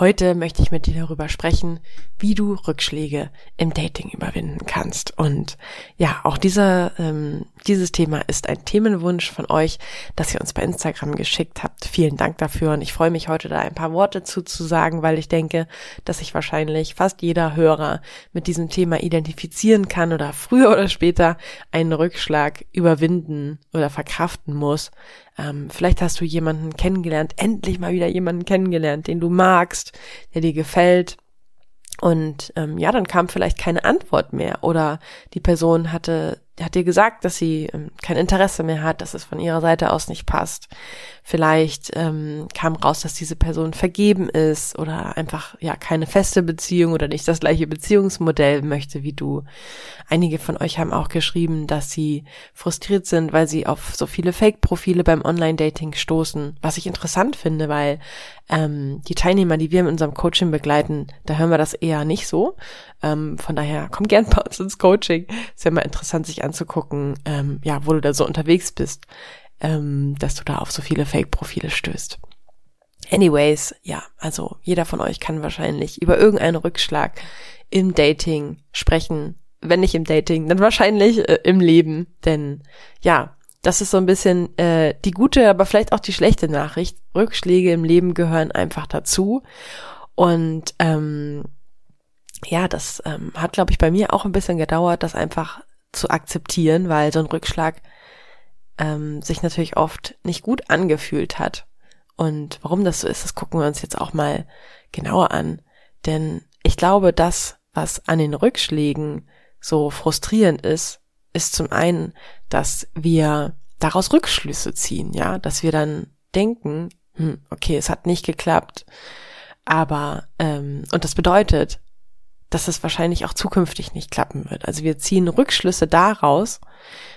Heute möchte ich mit dir darüber sprechen, wie du Rückschläge im Dating überwinden kannst. Und ja, auch dieser, ähm, dieses Thema ist ein Themenwunsch von euch, das ihr uns bei Instagram geschickt habt. Vielen Dank dafür und ich freue mich heute da ein paar Worte zu, zu sagen, weil ich denke, dass sich wahrscheinlich fast jeder Hörer mit diesem Thema identifizieren kann oder früher oder später einen Rückschlag überwinden oder verkraften muss. Ähm, vielleicht hast du jemanden kennengelernt, endlich mal wieder jemanden kennengelernt, den du magst, der dir gefällt. Und ähm, ja, dann kam vielleicht keine Antwort mehr oder die Person hatte hat dir gesagt, dass sie ähm, kein Interesse mehr hat, dass es von ihrer Seite aus nicht passt. Vielleicht ähm, kam raus, dass diese Person vergeben ist oder einfach ja keine feste Beziehung oder nicht das gleiche Beziehungsmodell möchte wie du. Einige von euch haben auch geschrieben, dass sie frustriert sind, weil sie auf so viele Fake-Profile beim Online-Dating stoßen, was ich interessant finde, weil ähm, die Teilnehmer, die wir in unserem Coaching begleiten, da hören wir das eher nicht so. Ähm, von daher komm gern bei uns ins Coaching. Ist ja mal interessant, sich anzugucken, ähm, ja, wo du da so unterwegs bist, ähm, dass du da auf so viele Fake-Profile stößt. Anyways, ja, also jeder von euch kann wahrscheinlich über irgendeinen Rückschlag im Dating sprechen. Wenn nicht im Dating, dann wahrscheinlich äh, im Leben. Denn ja, das ist so ein bisschen äh, die gute, aber vielleicht auch die schlechte Nachricht. Rückschläge im Leben gehören einfach dazu. Und ähm, ja, das ähm, hat, glaube ich, bei mir auch ein bisschen gedauert, das einfach zu akzeptieren, weil so ein Rückschlag ähm, sich natürlich oft nicht gut angefühlt hat. Und warum das so ist, das gucken wir uns jetzt auch mal genauer an. Denn ich glaube, das, was an den Rückschlägen so frustrierend ist, ist zum einen, dass wir daraus Rückschlüsse ziehen, ja, dass wir dann denken, hm, okay, es hat nicht geklappt, aber ähm, und das bedeutet, dass es wahrscheinlich auch zukünftig nicht klappen wird. Also wir ziehen Rückschlüsse daraus,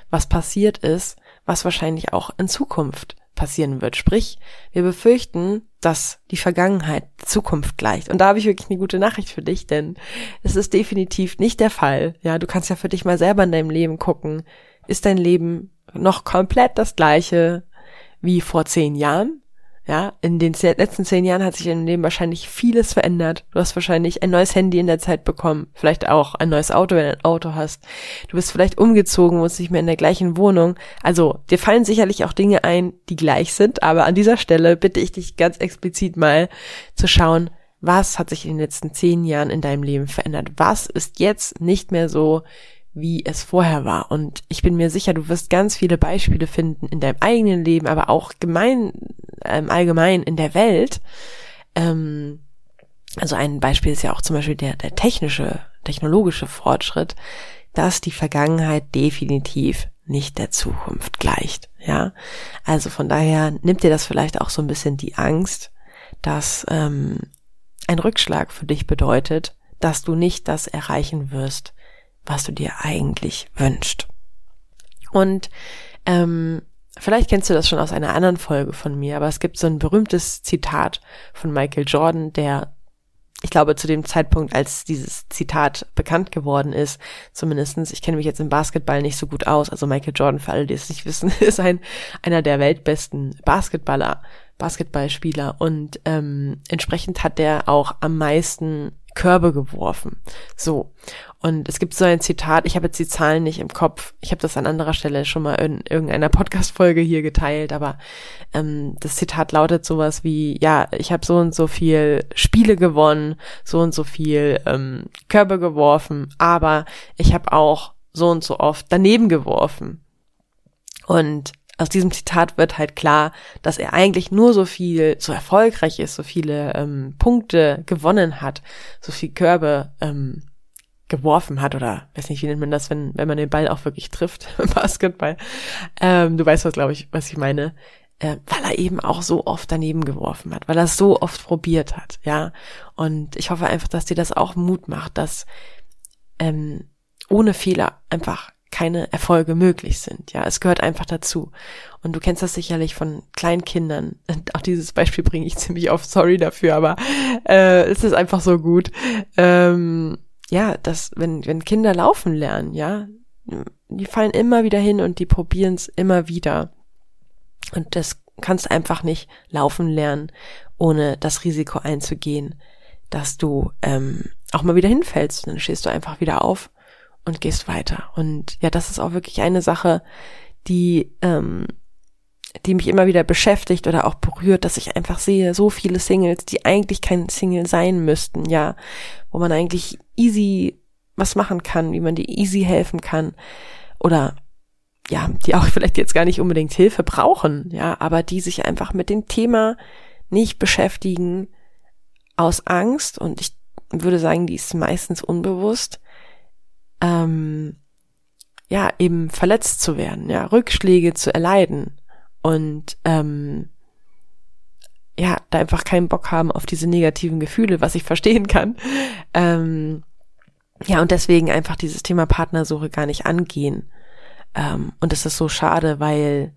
was passiert ist, was wahrscheinlich auch in Zukunft passieren wird. Sprich, wir befürchten, dass die Vergangenheit Zukunft gleicht. Und da habe ich wirklich eine gute Nachricht für dich, denn es ist definitiv nicht der Fall. Ja, du kannst ja für dich mal selber in deinem Leben gucken. Ist dein Leben noch komplett das gleiche wie vor zehn Jahren? Ja, in den letzten zehn Jahren hat sich in deinem Leben wahrscheinlich vieles verändert. Du hast wahrscheinlich ein neues Handy in der Zeit bekommen, vielleicht auch ein neues Auto, wenn du ein Auto hast. Du bist vielleicht umgezogen, wohnst nicht mehr in der gleichen Wohnung. Also, dir fallen sicherlich auch Dinge ein, die gleich sind, aber an dieser Stelle bitte ich dich ganz explizit mal zu schauen, was hat sich in den letzten zehn Jahren in deinem Leben verändert? Was ist jetzt nicht mehr so, wie es vorher war. Und ich bin mir sicher, du wirst ganz viele Beispiele finden in deinem eigenen Leben, aber auch gemein, ähm, allgemein in der Welt. Ähm, also ein Beispiel ist ja auch zum Beispiel der, der technische, technologische Fortschritt, dass die Vergangenheit definitiv nicht der Zukunft gleicht. Ja, also von daher nimmt dir das vielleicht auch so ein bisschen die Angst, dass ähm, ein Rückschlag für dich bedeutet, dass du nicht das erreichen wirst, was du dir eigentlich wünschst. Und ähm, vielleicht kennst du das schon aus einer anderen Folge von mir, aber es gibt so ein berühmtes Zitat von Michael Jordan, der ich glaube, zu dem Zeitpunkt, als dieses Zitat bekannt geworden ist, zumindestens, ich kenne mich jetzt im Basketball nicht so gut aus, also Michael Jordan, für alle, die es nicht wissen, ist ein, einer der weltbesten Basketballer, Basketballspieler und ähm, entsprechend hat der auch am meisten Körbe geworfen. So. Und es gibt so ein Zitat, ich habe jetzt die Zahlen nicht im Kopf, ich habe das an anderer Stelle schon mal in irgendeiner Podcast-Folge hier geteilt, aber ähm, das Zitat lautet sowas wie, ja, ich habe so und so viel Spiele gewonnen, so und so viel ähm, Körbe geworfen, aber ich habe auch so und so oft daneben geworfen. Und aus diesem Zitat wird halt klar, dass er eigentlich nur so viel, so erfolgreich ist, so viele ähm, Punkte gewonnen hat, so viel Körbe ähm, geworfen hat oder weiß nicht, wie nennt man das, wenn, wenn man den Ball auch wirklich trifft im Basketball. Ähm, du weißt was, glaube ich, was ich meine. Äh, weil er eben auch so oft daneben geworfen hat, weil er so oft probiert hat, ja. Und ich hoffe einfach, dass dir das auch Mut macht, dass ähm, ohne Fehler einfach keine Erfolge möglich sind. Ja, es gehört einfach dazu. Und du kennst das sicherlich von kleinen Kindern. Und auch dieses Beispiel bringe ich ziemlich oft, sorry dafür, aber äh, es ist einfach so gut. Ähm, ja, dass wenn, wenn Kinder laufen lernen, ja, die fallen immer wieder hin und die probieren es immer wieder. Und das kannst einfach nicht laufen lernen, ohne das Risiko einzugehen, dass du ähm, auch mal wieder hinfällst. Dann stehst du einfach wieder auf und gehst weiter. Und ja, das ist auch wirklich eine Sache, die, ähm, die mich immer wieder beschäftigt oder auch berührt, dass ich einfach sehe, so viele Singles, die eigentlich kein Single sein müssten, ja, wo man eigentlich easy was machen kann, wie man die easy helfen kann. Oder ja, die auch vielleicht jetzt gar nicht unbedingt Hilfe brauchen, ja, aber die sich einfach mit dem Thema nicht beschäftigen aus Angst. Und ich würde sagen, die ist meistens unbewusst, ähm, ja, eben verletzt zu werden, ja, Rückschläge zu erleiden und ähm, ja, da einfach keinen Bock haben auf diese negativen Gefühle, was ich verstehen kann. Ähm, ja, und deswegen einfach dieses Thema Partnersuche gar nicht angehen. Ähm, und es ist so schade, weil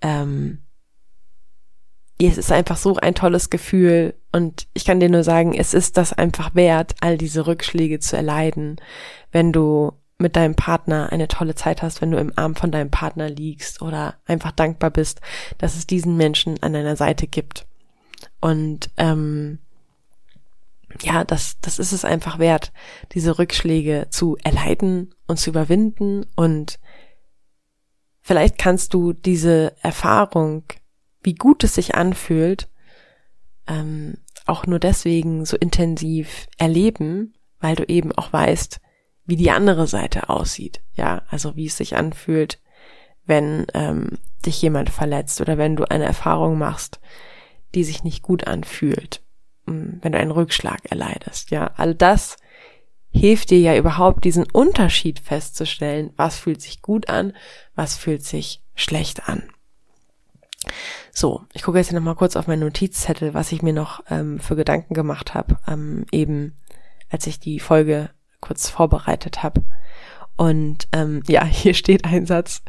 ähm, es ist einfach so ein tolles Gefühl und ich kann dir nur sagen, es ist das einfach wert, all diese Rückschläge zu erleiden, wenn du mit deinem Partner eine tolle Zeit hast, wenn du im Arm von deinem Partner liegst oder einfach dankbar bist, dass es diesen Menschen an deiner Seite gibt. Und ähm, ja, das, das ist es einfach wert, diese Rückschläge zu erleiden und zu überwinden. Und vielleicht kannst du diese Erfahrung wie gut es sich anfühlt, ähm, auch nur deswegen so intensiv erleben, weil du eben auch weißt, wie die andere Seite aussieht. Ja, also wie es sich anfühlt, wenn ähm, dich jemand verletzt oder wenn du eine Erfahrung machst, die sich nicht gut anfühlt, hm, wenn du einen Rückschlag erleidest. Ja, all das hilft dir ja überhaupt diesen Unterschied festzustellen, was fühlt sich gut an, was fühlt sich schlecht an. So, ich gucke jetzt hier nochmal kurz auf meinen Notizzettel, was ich mir noch ähm, für Gedanken gemacht habe, ähm, eben als ich die Folge kurz vorbereitet habe. Und ähm, ja, hier steht ein Satz,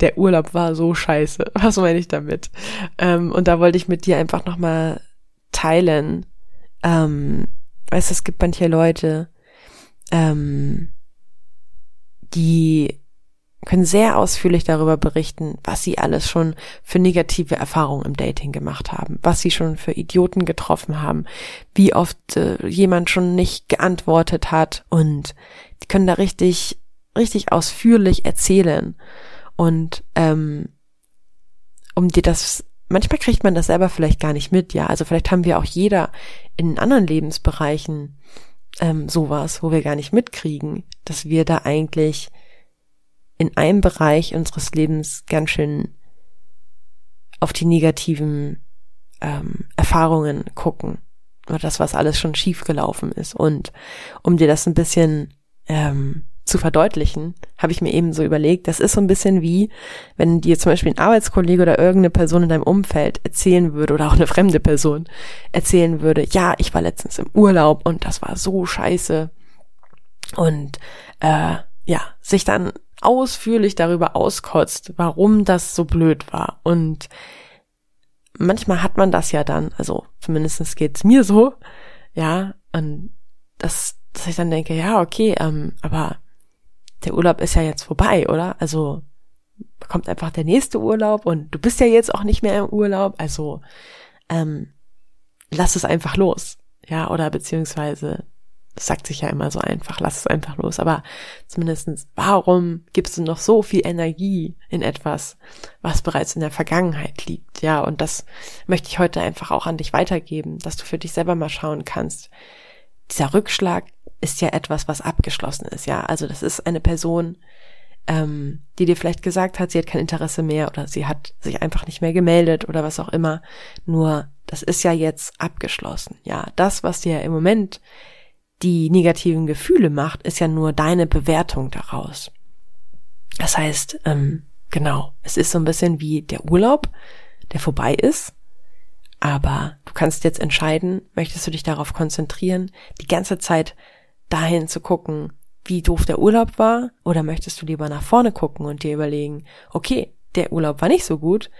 der Urlaub war so scheiße. Was meine ich damit? Ähm, und da wollte ich mit dir einfach nochmal teilen. Ähm, weißt du, es gibt manche Leute, ähm, die können sehr ausführlich darüber berichten, was sie alles schon für negative Erfahrungen im Dating gemacht haben, was sie schon für Idioten getroffen haben, wie oft äh, jemand schon nicht geantwortet hat und die können da richtig, richtig ausführlich erzählen. Und ähm, um dir das, manchmal kriegt man das selber vielleicht gar nicht mit, ja. Also vielleicht haben wir auch jeder in anderen Lebensbereichen ähm, sowas, wo wir gar nicht mitkriegen, dass wir da eigentlich in einem Bereich unseres Lebens ganz schön auf die negativen ähm, Erfahrungen gucken oder das, was alles schon schief gelaufen ist. Und um dir das ein bisschen ähm, zu verdeutlichen, habe ich mir eben so überlegt, das ist so ein bisschen wie, wenn dir zum Beispiel ein Arbeitskollege oder irgendeine Person in deinem Umfeld erzählen würde oder auch eine fremde Person erzählen würde, ja, ich war letztens im Urlaub und das war so scheiße. Und äh, ja, sich dann ausführlich darüber auskotzt, warum das so blöd war. Und manchmal hat man das ja dann, also zumindestens geht's mir so, ja, und das, dass ich dann denke, ja, okay, ähm, aber der Urlaub ist ja jetzt vorbei, oder? Also kommt einfach der nächste Urlaub und du bist ja jetzt auch nicht mehr im Urlaub, also ähm, lass es einfach los, ja, oder beziehungsweise das sagt sich ja immer so einfach, lass es einfach los. Aber zumindestens, warum gibst du noch so viel Energie in etwas, was bereits in der Vergangenheit liegt? Ja, und das möchte ich heute einfach auch an dich weitergeben, dass du für dich selber mal schauen kannst. Dieser Rückschlag ist ja etwas, was abgeschlossen ist. Ja, also das ist eine Person, ähm, die dir vielleicht gesagt hat, sie hat kein Interesse mehr oder sie hat sich einfach nicht mehr gemeldet oder was auch immer. Nur, das ist ja jetzt abgeschlossen. Ja, das, was dir im Moment die negativen Gefühle macht, ist ja nur deine Bewertung daraus. Das heißt, ähm, genau, es ist so ein bisschen wie der Urlaub, der vorbei ist, aber du kannst jetzt entscheiden, möchtest du dich darauf konzentrieren, die ganze Zeit dahin zu gucken, wie doof der Urlaub war? Oder möchtest du lieber nach vorne gucken und dir überlegen, okay, der Urlaub war nicht so gut.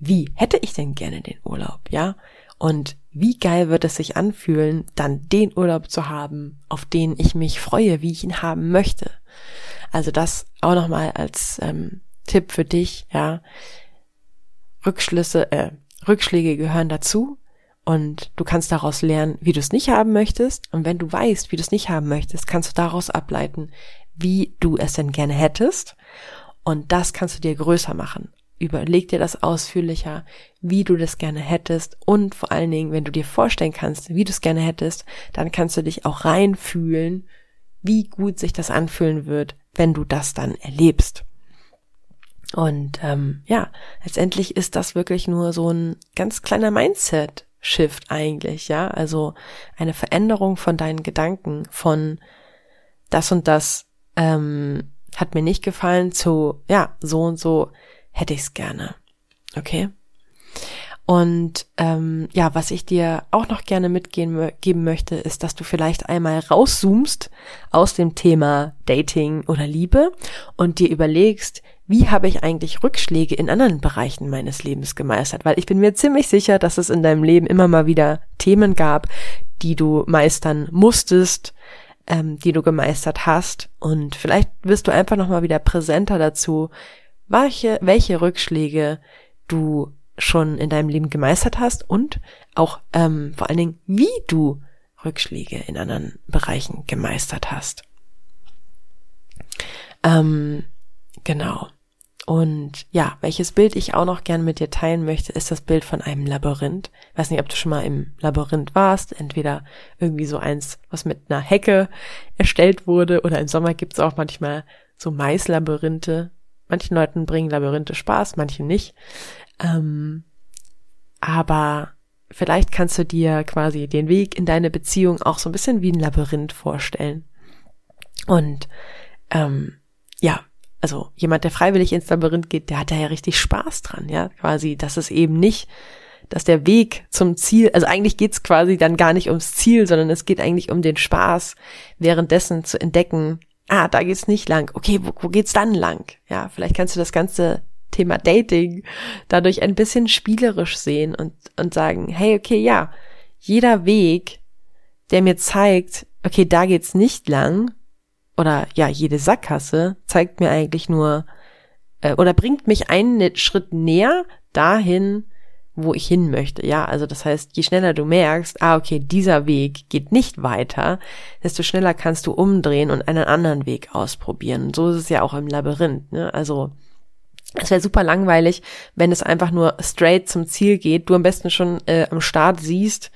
Wie hätte ich denn gerne den Urlaub, ja? Und wie geil wird es sich anfühlen, dann den Urlaub zu haben, auf den ich mich freue, wie ich ihn haben möchte. Also das auch nochmal als ähm, Tipp für dich, ja. Rückschlüsse, äh, Rückschläge gehören dazu und du kannst daraus lernen, wie du es nicht haben möchtest. Und wenn du weißt, wie du es nicht haben möchtest, kannst du daraus ableiten, wie du es denn gerne hättest. Und das kannst du dir größer machen. Überleg dir das ausführlicher, wie du das gerne hättest. Und vor allen Dingen, wenn du dir vorstellen kannst, wie du es gerne hättest, dann kannst du dich auch reinfühlen, wie gut sich das anfühlen wird, wenn du das dann erlebst. Und ähm, ja, letztendlich ist das wirklich nur so ein ganz kleiner Mindset-Shift eigentlich, ja. Also eine Veränderung von deinen Gedanken, von das und das ähm, hat mir nicht gefallen zu, ja, so und so hätte ich es gerne. Okay? Und ähm, ja, was ich dir auch noch gerne mitgeben geben möchte, ist, dass du vielleicht einmal rauszoomst aus dem Thema Dating oder Liebe und dir überlegst, wie habe ich eigentlich Rückschläge in anderen Bereichen meines Lebens gemeistert? Weil ich bin mir ziemlich sicher, dass es in deinem Leben immer mal wieder Themen gab, die du meistern musstest, ähm, die du gemeistert hast. Und vielleicht wirst du einfach nochmal wieder präsenter dazu, welche, welche Rückschläge du schon in deinem Leben gemeistert hast und auch ähm, vor allen Dingen, wie du Rückschläge in anderen Bereichen gemeistert hast. Ähm, genau. Und ja, welches Bild ich auch noch gern mit dir teilen möchte, ist das Bild von einem Labyrinth. Ich weiß nicht, ob du schon mal im Labyrinth warst. Entweder irgendwie so eins, was mit einer Hecke erstellt wurde, oder im Sommer gibt's auch manchmal so Maislabyrinthe. Manchen Leuten bringen Labyrinthe Spaß, manchen nicht. Ähm, aber vielleicht kannst du dir quasi den Weg in deine Beziehung auch so ein bisschen wie ein Labyrinth vorstellen. Und ähm, ja, also jemand, der freiwillig ins Labyrinth geht, der hat da ja richtig Spaß dran, ja, quasi, dass es eben nicht, dass der Weg zum Ziel, also eigentlich geht's quasi dann gar nicht ums Ziel, sondern es geht eigentlich um den Spaß, währenddessen zu entdecken, ah, da geht's nicht lang, okay, wo, wo geht's dann lang? Ja, vielleicht kannst du das ganze Thema Dating dadurch ein bisschen spielerisch sehen und, und sagen, hey, okay, ja, jeder Weg, der mir zeigt, okay, da geht's nicht lang, oder ja, jede Sackgasse zeigt mir eigentlich nur, äh, oder bringt mich einen Schritt näher dahin, wo ich hin möchte. Ja, also das heißt, je schneller du merkst, ah, okay, dieser Weg geht nicht weiter, desto schneller kannst du umdrehen und einen anderen Weg ausprobieren. Und so ist es ja auch im Labyrinth. Ne? Also es wäre super langweilig, wenn es einfach nur straight zum Ziel geht, du am besten schon äh, am Start siehst,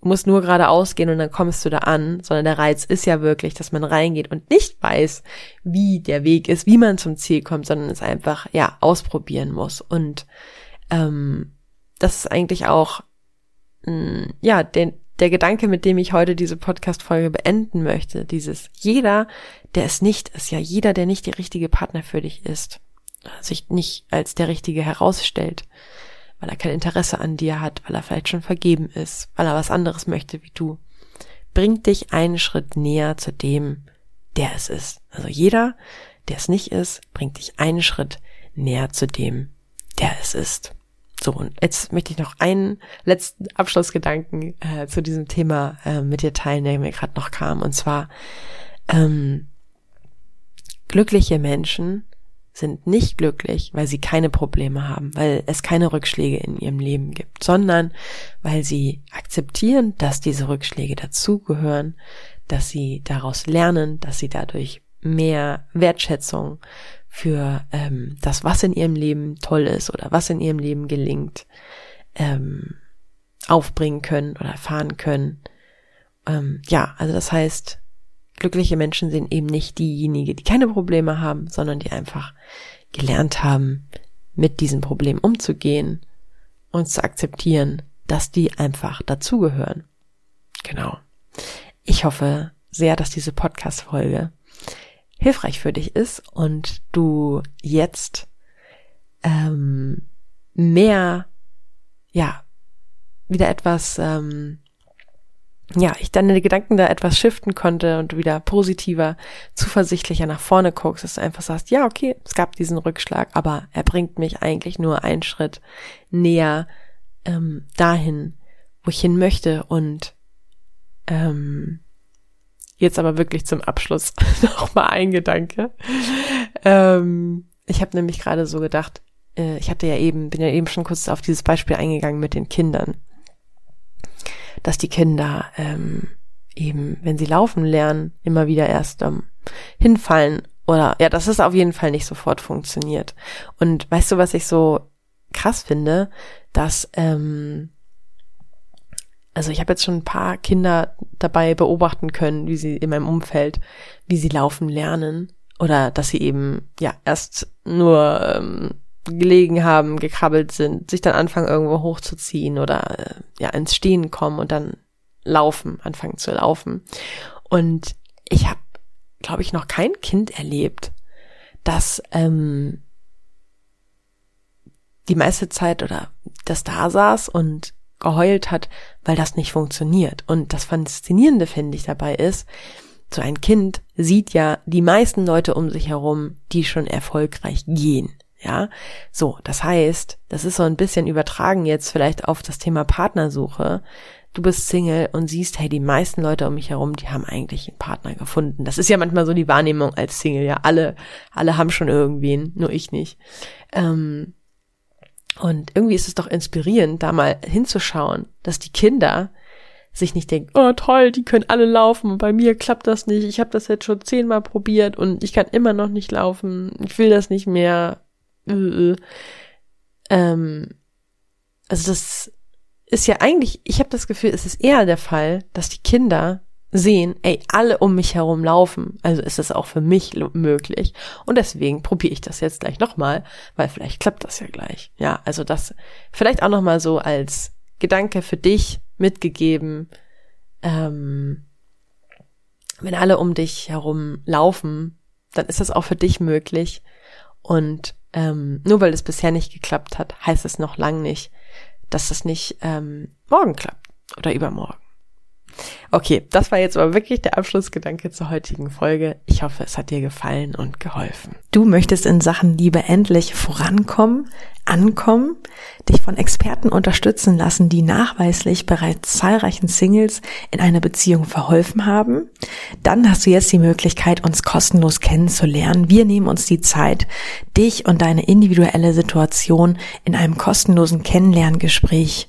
musst nur geradeaus gehen und dann kommst du da an, sondern der Reiz ist ja wirklich, dass man reingeht und nicht weiß, wie der Weg ist, wie man zum Ziel kommt, sondern es einfach, ja, ausprobieren muss. Und ähm, das ist eigentlich auch, mh, mm, ja, der, der Gedanke, mit dem ich heute diese Podcast-Folge beenden möchte, dieses jeder, der es nicht ist, ja, jeder, der nicht der richtige Partner für dich ist, sich nicht als der Richtige herausstellt, weil er kein Interesse an dir hat, weil er vielleicht schon vergeben ist, weil er was anderes möchte wie du, bringt dich einen Schritt näher zu dem, der es ist. Also jeder, der es nicht ist, bringt dich einen Schritt näher zu dem, der es ist. So, und jetzt möchte ich noch einen letzten Abschlussgedanken äh, zu diesem Thema äh, mit dir teilen, der mir gerade noch kam. Und zwar, ähm, glückliche Menschen sind nicht glücklich, weil sie keine Probleme haben, weil es keine Rückschläge in ihrem Leben gibt, sondern weil sie akzeptieren, dass diese Rückschläge dazugehören, dass sie daraus lernen, dass sie dadurch mehr Wertschätzung für ähm, das, was in ihrem Leben toll ist oder was in ihrem Leben gelingt, ähm, aufbringen können oder erfahren können. Ähm, ja, also das heißt, glückliche Menschen sind eben nicht diejenigen, die keine Probleme haben, sondern die einfach gelernt haben, mit diesen Problemen umzugehen und zu akzeptieren, dass die einfach dazugehören. Genau. Ich hoffe sehr, dass diese Podcast-Folge hilfreich für dich ist und du jetzt ähm, mehr, ja, wieder etwas ähm, ja, ich deine Gedanken da etwas shiften konnte und wieder positiver, zuversichtlicher nach vorne guckst, dass du einfach sagst, ja, okay, es gab diesen Rückschlag, aber er bringt mich eigentlich nur einen Schritt näher ähm, dahin, wo ich hin möchte und ähm, jetzt aber wirklich zum Abschluss noch mal ein Gedanke. Ähm, ich habe nämlich gerade so gedacht, äh, ich hatte ja eben, bin ja eben schon kurz auf dieses Beispiel eingegangen mit den Kindern dass die Kinder ähm, eben, wenn sie laufen lernen, immer wieder erst ähm, hinfallen oder ja, dass es auf jeden Fall nicht sofort funktioniert. Und weißt du, was ich so krass finde, dass ähm, also ich habe jetzt schon ein paar Kinder dabei beobachten können, wie sie in meinem Umfeld, wie sie laufen lernen oder dass sie eben ja erst nur ähm, gelegen haben, gekrabbelt sind, sich dann anfangen irgendwo hochzuziehen oder äh, ja ins Stehen kommen und dann laufen, anfangen zu laufen. Und ich habe, glaube ich, noch kein Kind erlebt, das ähm, die meiste Zeit oder das da saß und geheult hat, weil das nicht funktioniert. Und das Faszinierende, finde ich, dabei ist, so ein Kind sieht ja die meisten Leute um sich herum, die schon erfolgreich gehen. Ja, so, das heißt, das ist so ein bisschen übertragen jetzt vielleicht auf das Thema Partnersuche. Du bist Single und siehst, hey, die meisten Leute um mich herum, die haben eigentlich einen Partner gefunden. Das ist ja manchmal so die Wahrnehmung als Single. Ja, alle, alle haben schon irgendwen, nur ich nicht. Ähm, und irgendwie ist es doch inspirierend, da mal hinzuschauen, dass die Kinder sich nicht denken, oh toll, die können alle laufen bei mir klappt das nicht. Ich habe das jetzt schon zehnmal probiert und ich kann immer noch nicht laufen. Ich will das nicht mehr äh, ähm, also das ist ja eigentlich, ich habe das Gefühl, es ist eher der Fall, dass die Kinder sehen, ey, alle um mich herum laufen, also ist es auch für mich möglich. Und deswegen probiere ich das jetzt gleich nochmal, weil vielleicht klappt das ja gleich. Ja, also das vielleicht auch nochmal so als Gedanke für dich mitgegeben. Ähm, wenn alle um dich herum laufen, dann ist das auch für dich möglich. Und ähm, nur weil es bisher nicht geklappt hat, heißt es noch lang nicht, dass es nicht ähm, morgen klappt oder übermorgen. Okay, das war jetzt aber wirklich der Abschlussgedanke zur heutigen Folge. Ich hoffe, es hat dir gefallen und geholfen. Du möchtest in Sachen Liebe endlich vorankommen, ankommen, dich von Experten unterstützen lassen, die nachweislich bereits zahlreichen Singles in einer Beziehung verholfen haben? Dann hast du jetzt die Möglichkeit, uns kostenlos kennenzulernen. Wir nehmen uns die Zeit, dich und deine individuelle Situation in einem kostenlosen Kennenlerngespräch